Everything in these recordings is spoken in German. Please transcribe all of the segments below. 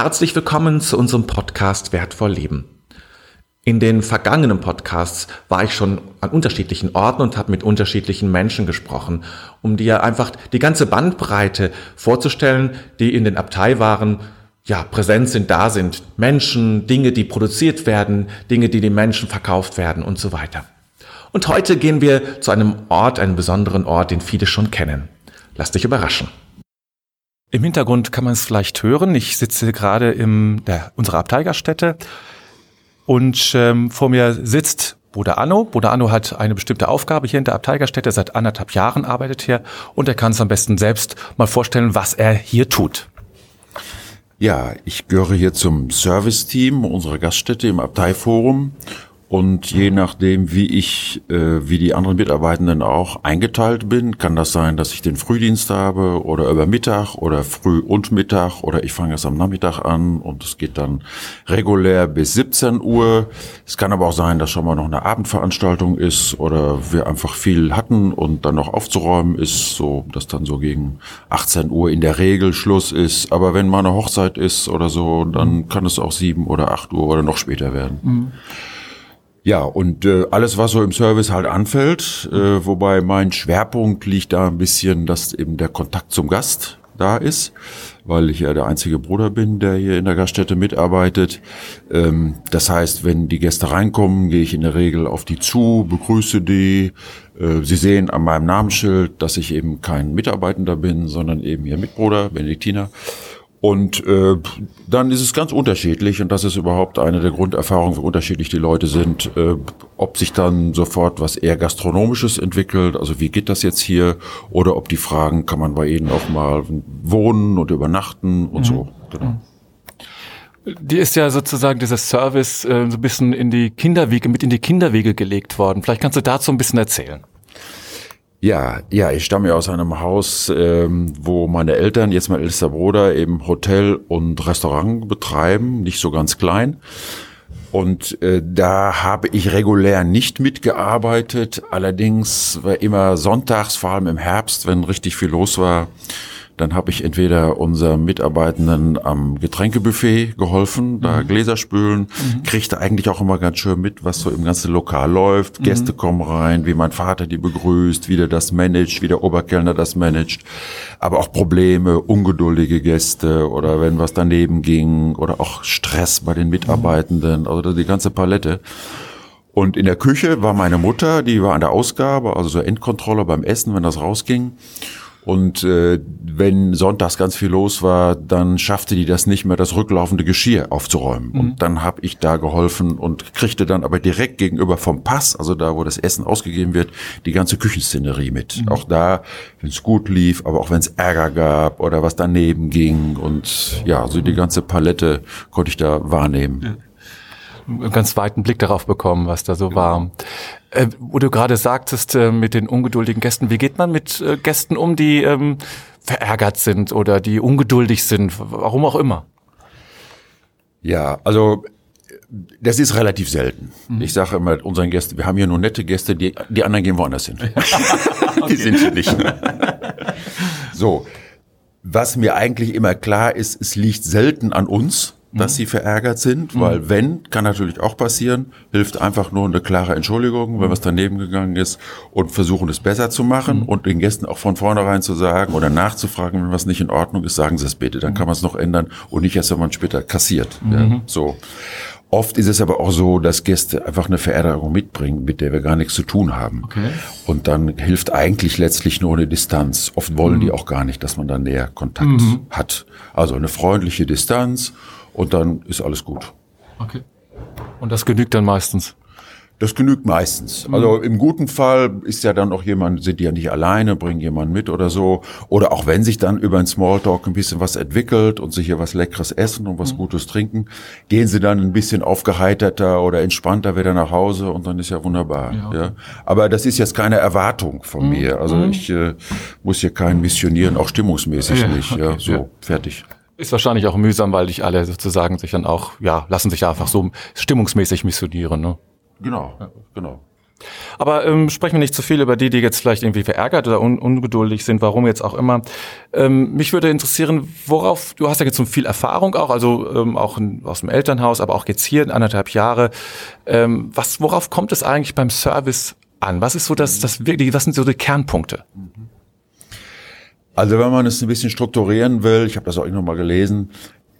Herzlich willkommen zu unserem Podcast Wertvoll Leben. In den vergangenen Podcasts war ich schon an unterschiedlichen Orten und habe mit unterschiedlichen Menschen gesprochen, um dir einfach die ganze Bandbreite vorzustellen, die in den Abteiwaren ja, präsent sind, da sind. Menschen, Dinge, die produziert werden, Dinge, die den Menschen verkauft werden und so weiter. Und heute gehen wir zu einem Ort, einem besonderen Ort, den viele schon kennen. Lass dich überraschen. Im Hintergrund kann man es vielleicht hören. Ich sitze gerade in der, unserer Abteigerstätte und ähm, vor mir sitzt Bruder Anno. Bruder Anno hat eine bestimmte Aufgabe hier in der Abteigerstätte. Seit anderthalb Jahren arbeitet hier und er kann es am besten selbst mal vorstellen, was er hier tut. Ja, ich gehöre hier zum Serviceteam unserer Gaststätte im Abteiforum und je nachdem, wie ich, äh, wie die anderen Mitarbeitenden auch eingeteilt bin, kann das sein, dass ich den Frühdienst habe oder über Mittag oder früh und Mittag oder ich fange erst am Nachmittag an und es geht dann regulär bis 17 Uhr. Es kann aber auch sein, dass schon mal noch eine Abendveranstaltung ist oder wir einfach viel hatten und dann noch aufzuräumen ist, so dass dann so gegen 18 Uhr in der Regel Schluss ist. Aber wenn mal eine Hochzeit ist oder so, dann kann es auch 7 oder 8 Uhr oder noch später werden. Mhm. Ja, und äh, alles, was so im Service halt anfällt, äh, wobei mein Schwerpunkt liegt da ein bisschen, dass eben der Kontakt zum Gast da ist, weil ich ja der einzige Bruder bin, der hier in der Gaststätte mitarbeitet. Ähm, das heißt, wenn die Gäste reinkommen, gehe ich in der Regel auf die zu, begrüße die. Äh, Sie sehen an meinem Namensschild, dass ich eben kein Mitarbeitender bin, sondern eben ihr Mitbruder, Benediktiner. Und äh, dann ist es ganz unterschiedlich und das ist überhaupt eine der Grunderfahrungen, wie unterschiedlich die Leute sind, äh, ob sich dann sofort was eher gastronomisches entwickelt, also wie geht das jetzt hier, oder ob die fragen, kann man bei ihnen auch mal wohnen und übernachten und mhm. so. Genau. Die ist ja sozusagen dieser Service äh, so ein bisschen in die Kinderwege, mit in die Kinderwege gelegt worden. Vielleicht kannst du dazu ein bisschen erzählen. Ja, ja, ich stamme ja aus einem Haus, ähm, wo meine Eltern, jetzt mein ältester Bruder, eben Hotel und Restaurant betreiben, nicht so ganz klein. Und äh, da habe ich regulär nicht mitgearbeitet. Allerdings war immer sonntags, vor allem im Herbst, wenn richtig viel los war, dann habe ich entweder unserem Mitarbeitenden am Getränkebuffet geholfen, da mhm. Gläser spülen, mhm. kriegte eigentlich auch immer ganz schön mit, was so im ganzen Lokal läuft. Mhm. Gäste kommen rein, wie mein Vater die begrüßt, wie der das managt, wie der Oberkellner das managt. Aber auch Probleme, ungeduldige Gäste oder wenn was daneben ging oder auch Stress bei den Mitarbeitenden, also die ganze Palette. Und in der Küche war meine Mutter, die war an der Ausgabe, also so Endkontrolle beim Essen, wenn das rausging. Und äh, wenn sonntags ganz viel los war, dann schaffte die das nicht mehr, das rücklaufende Geschirr aufzuräumen. Mhm. Und dann habe ich da geholfen und kriegte dann aber direkt gegenüber vom Pass, also da, wo das Essen ausgegeben wird, die ganze Küchenszenerie mit. Mhm. Auch da, wenn es gut lief, aber auch wenn es Ärger gab oder was daneben ging. Und ja, also die ganze Palette konnte ich da wahrnehmen. Ja einen ganz weiten Blick darauf bekommen, was da so war. Äh, wo du gerade sagtest, äh, mit den ungeduldigen Gästen, wie geht man mit äh, Gästen um, die ähm, verärgert sind oder die ungeduldig sind, warum auch immer? Ja, also das ist relativ selten. Mhm. Ich sage immer unseren Gästen, wir haben hier nur nette Gäste, die, die anderen gehen woanders hin. die sind hier nicht. so, was mir eigentlich immer klar ist, es liegt selten an uns, dass mhm. sie verärgert sind, mhm. weil wenn, kann natürlich auch passieren, hilft einfach nur eine klare Entschuldigung, wenn was daneben gegangen ist und versuchen es besser zu machen mhm. und den Gästen auch von vornherein zu sagen oder nachzufragen, wenn was nicht in Ordnung ist, sagen sie es bitte, dann kann man es noch ändern und nicht erst, wenn man später kassiert. Ja, mhm. so. Oft ist es aber auch so, dass Gäste einfach eine Verärgerung mitbringen, mit der wir gar nichts zu tun haben. Okay. Und dann hilft eigentlich letztlich nur eine Distanz. Oft wollen mhm. die auch gar nicht, dass man da näher Kontakt mhm. hat. Also eine freundliche Distanz und dann ist alles gut. Okay. Und das genügt dann meistens? Das genügt meistens. Mhm. Also im guten Fall ist ja dann auch jemand, sind die ja nicht alleine, bringen jemanden mit oder so. Oder auch wenn sich dann über ein Smalltalk ein bisschen was entwickelt und sich hier was Leckeres essen und was mhm. Gutes trinken, gehen sie dann ein bisschen aufgeheiterter oder entspannter wieder nach Hause und dann ist ja wunderbar. Ja, okay. ja. Aber das ist jetzt keine Erwartung von mhm. mir. Also mhm. ich äh, muss hier keinen missionieren, auch stimmungsmäßig ja, nicht. Okay, ja, so, ja. fertig. Ist wahrscheinlich auch mühsam, weil dich alle sozusagen sich dann auch, ja, lassen sich einfach so stimmungsmäßig missionieren, ne? Genau, genau. Aber ähm, sprechen wir nicht zu viel über die, die jetzt vielleicht irgendwie verärgert oder un ungeduldig sind, warum jetzt auch immer. Ähm, mich würde interessieren, worauf, du hast ja jetzt so viel Erfahrung auch, also ähm, auch in, aus dem Elternhaus, aber auch jetzt hier in anderthalb Jahre. Ähm, was, worauf kommt es eigentlich beim Service an? Was ist so das, das wirklich, was sind so die Kernpunkte? Also wenn man es ein bisschen strukturieren will, ich habe das auch noch mal gelesen,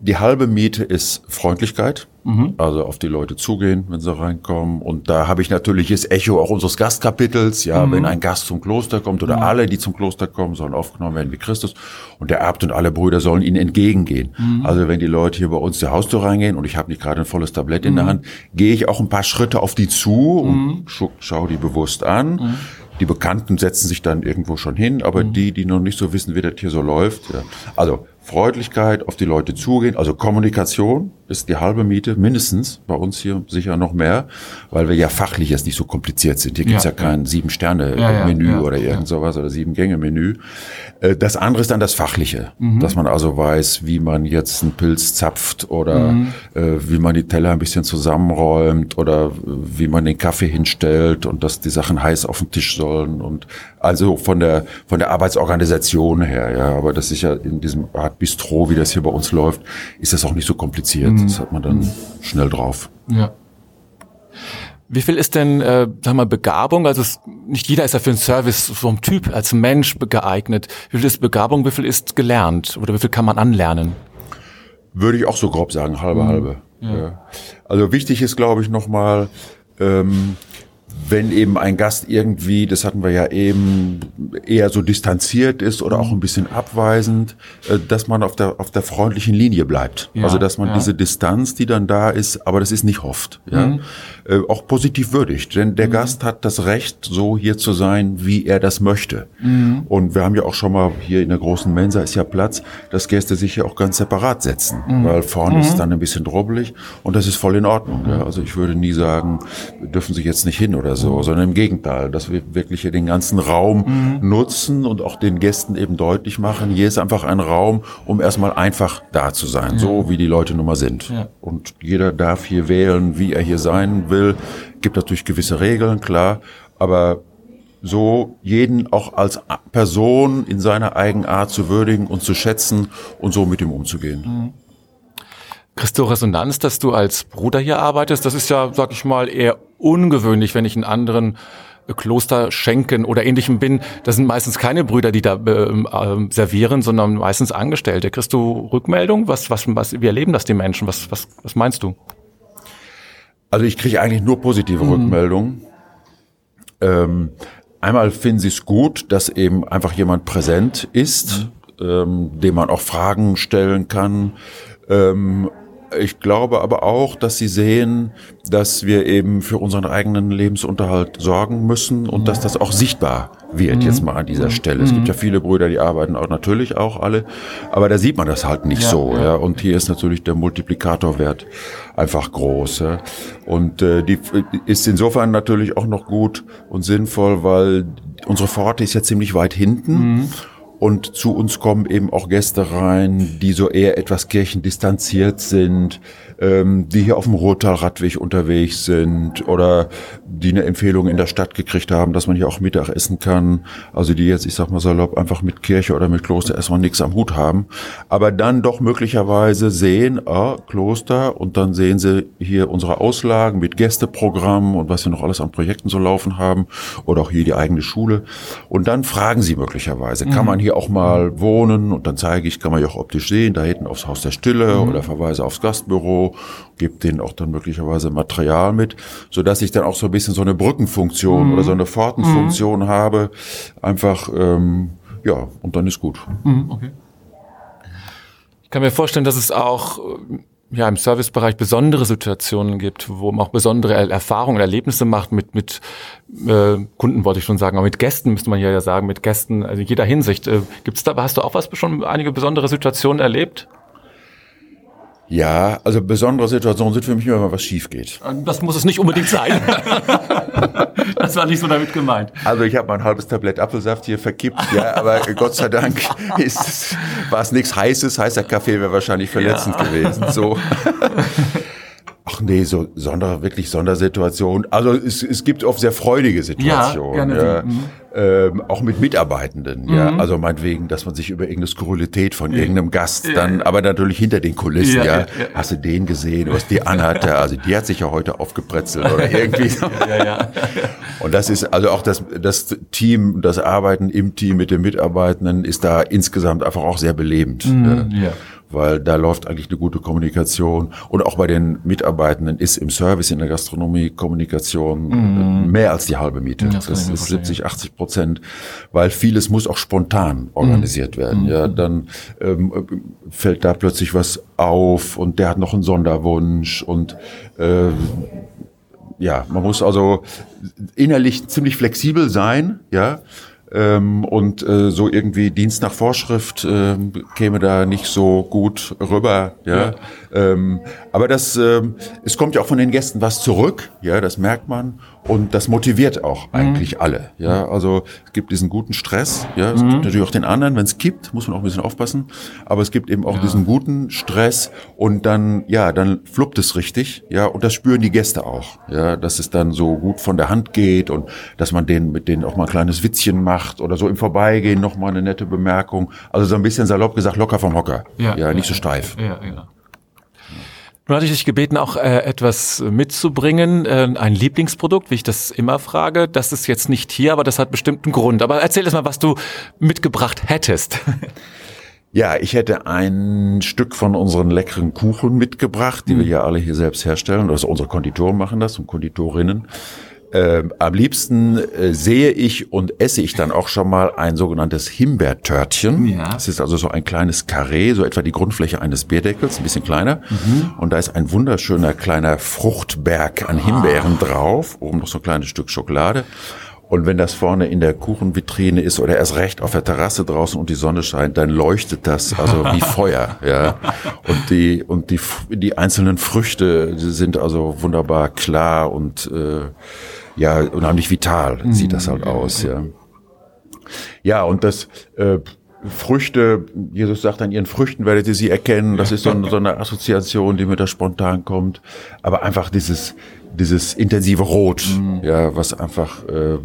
die halbe Miete ist Freundlichkeit, mhm. also auf die Leute zugehen, wenn sie reinkommen. Und da habe ich natürlich das Echo auch unseres Gastkapitels. Ja, mhm. wenn ein Gast zum Kloster kommt oder mhm. alle, die zum Kloster kommen, sollen aufgenommen werden wie Christus. Und der Abt und alle Brüder sollen ihnen entgegengehen. Mhm. Also wenn die Leute hier bei uns die Haustür reingehen und ich habe nicht gerade ein volles Tablett in der mhm. Hand, gehe ich auch ein paar Schritte auf die zu und mhm. schaue schau die bewusst an. Die Bekannten setzen sich dann irgendwo schon hin, aber die, die noch nicht so wissen, wie das hier so läuft, ja. also Freundlichkeit, auf die Leute zugehen, also Kommunikation ist die halbe Miete, mindestens, bei uns hier sicher noch mehr, weil wir ja fachlich jetzt nicht so kompliziert sind. Hier gibt's ja, ja kein Sieben-Sterne-Menü ja, ja, oder irgend sowas oder Sieben-Gänge-Menü. Äh, das andere ist dann das Fachliche, mhm. dass man also weiß, wie man jetzt einen Pilz zapft oder mhm. äh, wie man die Teller ein bisschen zusammenräumt oder äh, wie man den Kaffee hinstellt und dass die Sachen heiß auf dem Tisch sollen und also von der von der Arbeitsorganisation her, ja. Aber das ist ja in diesem Art Bistro, wie das hier bei uns läuft, ist das auch nicht so kompliziert. Mhm. Das hat man dann mhm. schnell drauf. Ja. Wie viel ist denn, äh, sag mal, Begabung? Also es, nicht jeder ist ja für einen Service vom Typ als Mensch geeignet. Wie viel ist Begabung? Wie viel ist gelernt? Oder wie viel kann man anlernen? Würde ich auch so grob sagen, halbe, mhm. halbe. Ja. Ja. Also wichtig ist, glaube ich, nochmal, ähm, wenn eben ein Gast irgendwie, das hatten wir ja eben, eher so distanziert ist oder auch ein bisschen abweisend, äh, dass man auf der, auf der freundlichen Linie bleibt. Ja, also dass man ja. diese Distanz, die dann da ist, aber das ist nicht hofft, ja, mhm. Äh, auch positiv würdigt. Denn der mhm. Gast hat das Recht, so hier zu sein, wie er das möchte. Mhm. Und wir haben ja auch schon mal hier in der großen Mensa ist ja Platz, dass Gäste sich hier auch ganz separat setzen, mhm. weil vorne ist mhm. dann ein bisschen drobbelig und das ist voll in Ordnung. Ja. Also ich würde nie sagen, dürfen sich jetzt nicht hin oder so, sondern im Gegenteil, dass wir wirklich hier den ganzen Raum mhm. nutzen und auch den Gästen eben deutlich machen, hier ist einfach ein Raum, um erstmal einfach da zu sein, ja. so wie die Leute nun mal sind. Ja. Und jeder darf hier wählen, wie er hier sein will. Gibt natürlich gewisse Regeln, klar, aber so jeden auch als Person in seiner Eigenart zu würdigen und zu schätzen und so mit ihm umzugehen. Mhm. Christo Resonanz, dass du als Bruder hier arbeitest, das ist ja, sag ich mal, eher ungewöhnlich, wenn ich in anderen äh, Kloster schenken oder ähnlichem bin. Das sind meistens keine Brüder, die da äh, servieren, sondern meistens Angestellte. Kriegst du Rückmeldung? Was, was, was, wie erleben das die Menschen? Was, was, was meinst du? Also ich kriege eigentlich nur positive mhm. Rückmeldungen. Ähm, einmal finden sie es gut, dass eben einfach jemand präsent ist, mhm. ähm, dem man auch Fragen stellen kann. Ähm, ich glaube aber auch, dass sie sehen, dass wir eben für unseren eigenen Lebensunterhalt sorgen müssen und dass das auch sichtbar wird mhm. jetzt mal an dieser Stelle. Es gibt ja viele Brüder, die arbeiten auch natürlich auch alle, aber da sieht man das halt nicht ja, so. Ja. ja. Und hier ist natürlich der Multiplikatorwert einfach groß. Ja. Und äh, die ist insofern natürlich auch noch gut und sinnvoll, weil unsere Pforte ist ja ziemlich weit hinten. Mhm. Und zu uns kommen eben auch Gäste rein, die so eher etwas kirchendistanziert sind, ähm, die hier auf dem Rottal-Radweg unterwegs sind oder die eine Empfehlung in der Stadt gekriegt haben, dass man hier auch Mittag essen kann. Also die jetzt, ich sag mal salopp, einfach mit Kirche oder mit Kloster erstmal nichts am Hut haben. Aber dann doch möglicherweise sehen, ah, Kloster und dann sehen sie hier unsere Auslagen mit Gästeprogrammen und was wir noch alles an Projekten so laufen haben oder auch hier die eigene Schule. Und dann fragen sie möglicherweise, mhm. kann man hier auch mal wohnen? Und dann zeige ich, kann man ja auch optisch sehen, da hinten aufs Haus der Stille mhm. oder verweise aufs Gastbüro gebe denen auch dann möglicherweise Material mit, so dass ich dann auch so ein bisschen so eine Brückenfunktion mhm. oder so eine Pfortenfunktion mhm. habe. Einfach, ähm, ja, und dann ist gut. Mhm, okay. Ich kann mir vorstellen, dass es auch ja, im Servicebereich besondere Situationen gibt, wo man auch besondere Erfahrungen, Erlebnisse macht mit, mit äh, Kunden, wollte ich schon sagen, aber mit Gästen müsste man ja sagen, mit Gästen, also in jeder Hinsicht. Äh, gibt's da, hast du auch was schon einige besondere Situationen erlebt? Ja, also besondere Situationen sind für mich immer, wenn was schief geht. Das muss es nicht unbedingt sein. das war nicht so damit gemeint. Also ich habe mal ein halbes Tablett Apfelsaft hier verkippt, ja, aber Gott sei Dank ist es, war es nichts Heißes. Heißer Kaffee wäre wahrscheinlich verletzend ja. gewesen. So. Nee, so Sonder, wirklich Sondersituation. Also es, es gibt oft sehr freudige Situationen. Ja, gerne. Ja. Mhm. Ähm, auch mit Mitarbeitenden, mhm. ja. Also meinetwegen, dass man sich über irgendeine Skurrilität von irgendeinem Gast ja, dann, aber natürlich hinter den Kulissen, ja, ja, Hast du den gesehen, was die anhatte? Also die hat sich ja heute aufgepretzelt oder irgendwie. ja, ja, Und das ist also auch das, das Team, das Arbeiten im Team mit den Mitarbeitenden ist da insgesamt einfach auch sehr belebend. Mhm, ja weil da läuft eigentlich eine gute Kommunikation. Und auch bei den Mitarbeitenden ist im Service, in der Gastronomie Kommunikation mm. mehr als die halbe Miete. Ja, das, das ist 70, 80 Prozent, weil vieles muss auch spontan organisiert mm. werden. Ja, mhm. dann ähm, fällt da plötzlich was auf und der hat noch einen Sonderwunsch und äh, ja, man muss also innerlich ziemlich flexibel sein, ja, ähm, und äh, so irgendwie Dienst nach Vorschrift äh, käme da nicht so gut rüber. Ja. ja. Ähm, aber das, ähm, es kommt ja auch von den Gästen was zurück. Ja, das merkt man. Und das motiviert auch mhm. eigentlich alle. Ja, also es gibt diesen guten Stress. Ja, es mhm. gibt natürlich auch den anderen. Wenn es kippt, muss man auch ein bisschen aufpassen. Aber es gibt eben auch ja. diesen guten Stress. Und dann, ja, dann fluppt es richtig. Ja, und das spüren die Gäste auch. Ja, dass es dann so gut von der Hand geht und dass man denen mit denen auch mal ein kleines Witzchen macht oder so im Vorbeigehen noch mal eine nette Bemerkung. Also so ein bisschen salopp gesagt, locker vom Hocker. Ja, ja nicht so steif. Ja, ja. Nun hatte ich dich gebeten, auch äh, etwas mitzubringen, äh, ein Lieblingsprodukt, wie ich das immer frage. Das ist jetzt nicht hier, aber das hat bestimmt einen Grund. Aber erzähl erst mal, was du mitgebracht hättest. Ja, ich hätte ein Stück von unseren leckeren Kuchen mitgebracht, die mhm. wir ja alle hier selbst herstellen. Also unsere Konditoren machen das und Konditorinnen. Äh, am liebsten äh, sehe ich und esse ich dann auch schon mal ein sogenanntes Himbeertörtchen. Ja. Das ist also so ein kleines Karree, so etwa die Grundfläche eines Bierdeckels, ein bisschen kleiner. Mhm. Und da ist ein wunderschöner kleiner Fruchtberg an Himbeeren ah. drauf, oben noch so ein kleines Stück Schokolade. Und wenn das vorne in der Kuchenvitrine ist oder erst recht auf der Terrasse draußen und die Sonne scheint, dann leuchtet das also wie Feuer, ja. Und die und die die einzelnen Früchte die sind also wunderbar klar und äh, ja, unheimlich vital mhm. sieht das halt aus, ja. Ja, und das äh, Früchte, Jesus sagt, an ihren Früchten werdet ihr sie erkennen. Das ist so, so eine Assoziation, die mir da spontan kommt. Aber einfach dieses, dieses intensive Rot, mhm. ja, was einfach äh,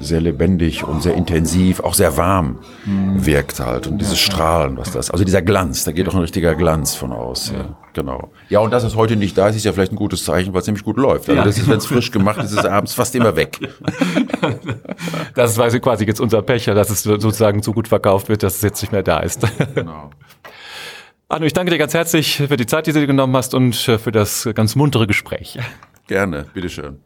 sehr lebendig und sehr intensiv, auch sehr warm mhm. wirkt halt und dieses Strahlen, was das, also dieser Glanz, da geht doch ein richtiger Glanz von aus, ja. ja. genau. Ja, und dass es heute nicht da ist, ist ja vielleicht ein gutes Zeichen, weil es nämlich gut läuft. Also ja. das ist, wenn es frisch gemacht ist, ist es abends fast immer weg. das ist quasi jetzt unser Pecher, dass es sozusagen so gut verkauft wird, dass es jetzt nicht mehr da ist. Genau. Arno, ich danke dir ganz herzlich für die Zeit, die du dir genommen hast und für das ganz muntere Gespräch. Gerne, bitteschön.